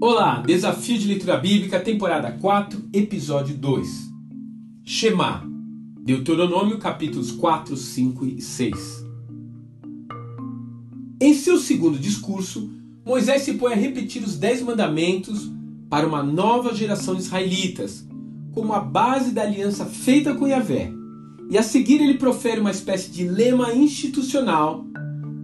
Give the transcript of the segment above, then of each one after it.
Olá, Desafio de Leitura Bíblica, temporada 4, episódio 2. Shema, Deuteronômio, capítulos 4, 5 e 6. Em seu segundo discurso, Moisés se põe a repetir os Dez Mandamentos para uma nova geração de israelitas, como a base da aliança feita com Yahvé. E a seguir ele profere uma espécie de lema institucional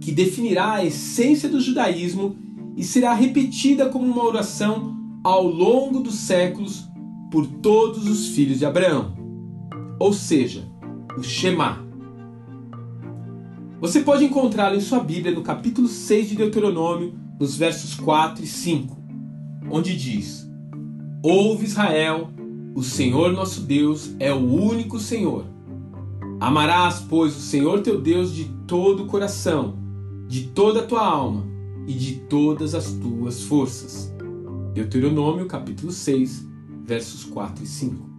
que definirá a essência do judaísmo e será repetida como uma oração ao longo dos séculos por todos os filhos de Abraão. Ou seja, o Shema. Você pode encontrá-lo em sua Bíblia no capítulo 6 de Deuteronômio, nos versos 4 e 5, onde diz: Ouve Israel, o Senhor nosso Deus é o único Senhor. Amarás, pois, o Senhor teu Deus de todo o coração, de toda a tua alma e de todas as tuas forças. Deuteronômio capítulo 6, versos 4 e 5.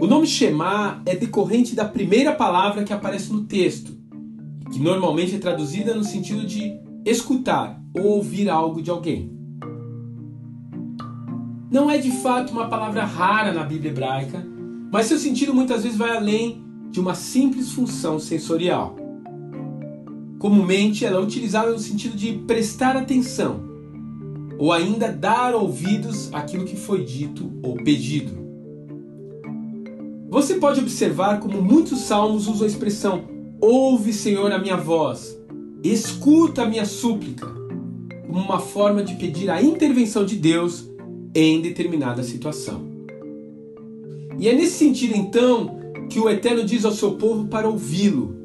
O nome Shema é decorrente da primeira palavra que aparece no texto, que normalmente é traduzida no sentido de escutar ou ouvir algo de alguém. Não é de fato uma palavra rara na Bíblia hebraica, mas seu sentido muitas vezes vai além de uma simples função sensorial. Comumente ela é utilizada no sentido de prestar atenção ou ainda dar ouvidos àquilo que foi dito ou pedido. Você pode observar como muitos salmos usam a expressão ouve, Senhor, a minha voz, escuta a minha súplica, como uma forma de pedir a intervenção de Deus em determinada situação. E é nesse sentido, então, que o Eterno diz ao seu povo para ouvi-lo,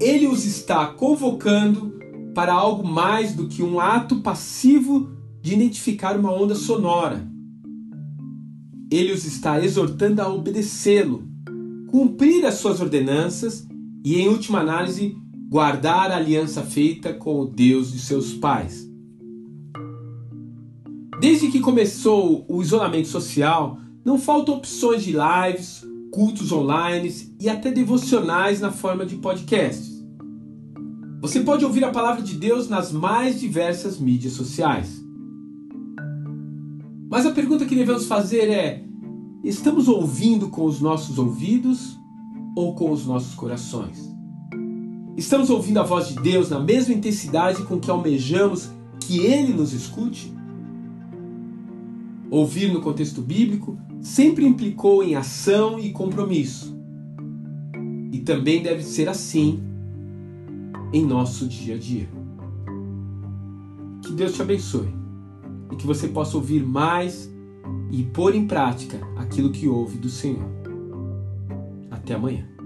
ele os está convocando para algo mais do que um ato passivo de identificar uma onda sonora. Ele os está exortando a obedecê-lo, cumprir as suas ordenanças e, em última análise, guardar a aliança feita com o Deus de seus pais. Desde que começou o isolamento social, não faltam opções de lives, cultos online e até devocionais na forma de podcasts. Você pode ouvir a palavra de Deus nas mais diversas mídias sociais. Mas a pergunta que devemos fazer é: estamos ouvindo com os nossos ouvidos ou com os nossos corações? Estamos ouvindo a voz de Deus na mesma intensidade com que almejamos que Ele nos escute? Ouvir no contexto bíblico sempre implicou em ação e compromisso. E também deve ser assim em nosso dia a dia. Que Deus te abençoe e que você possa ouvir mais e pôr em prática aquilo que ouve do Senhor. Até amanhã.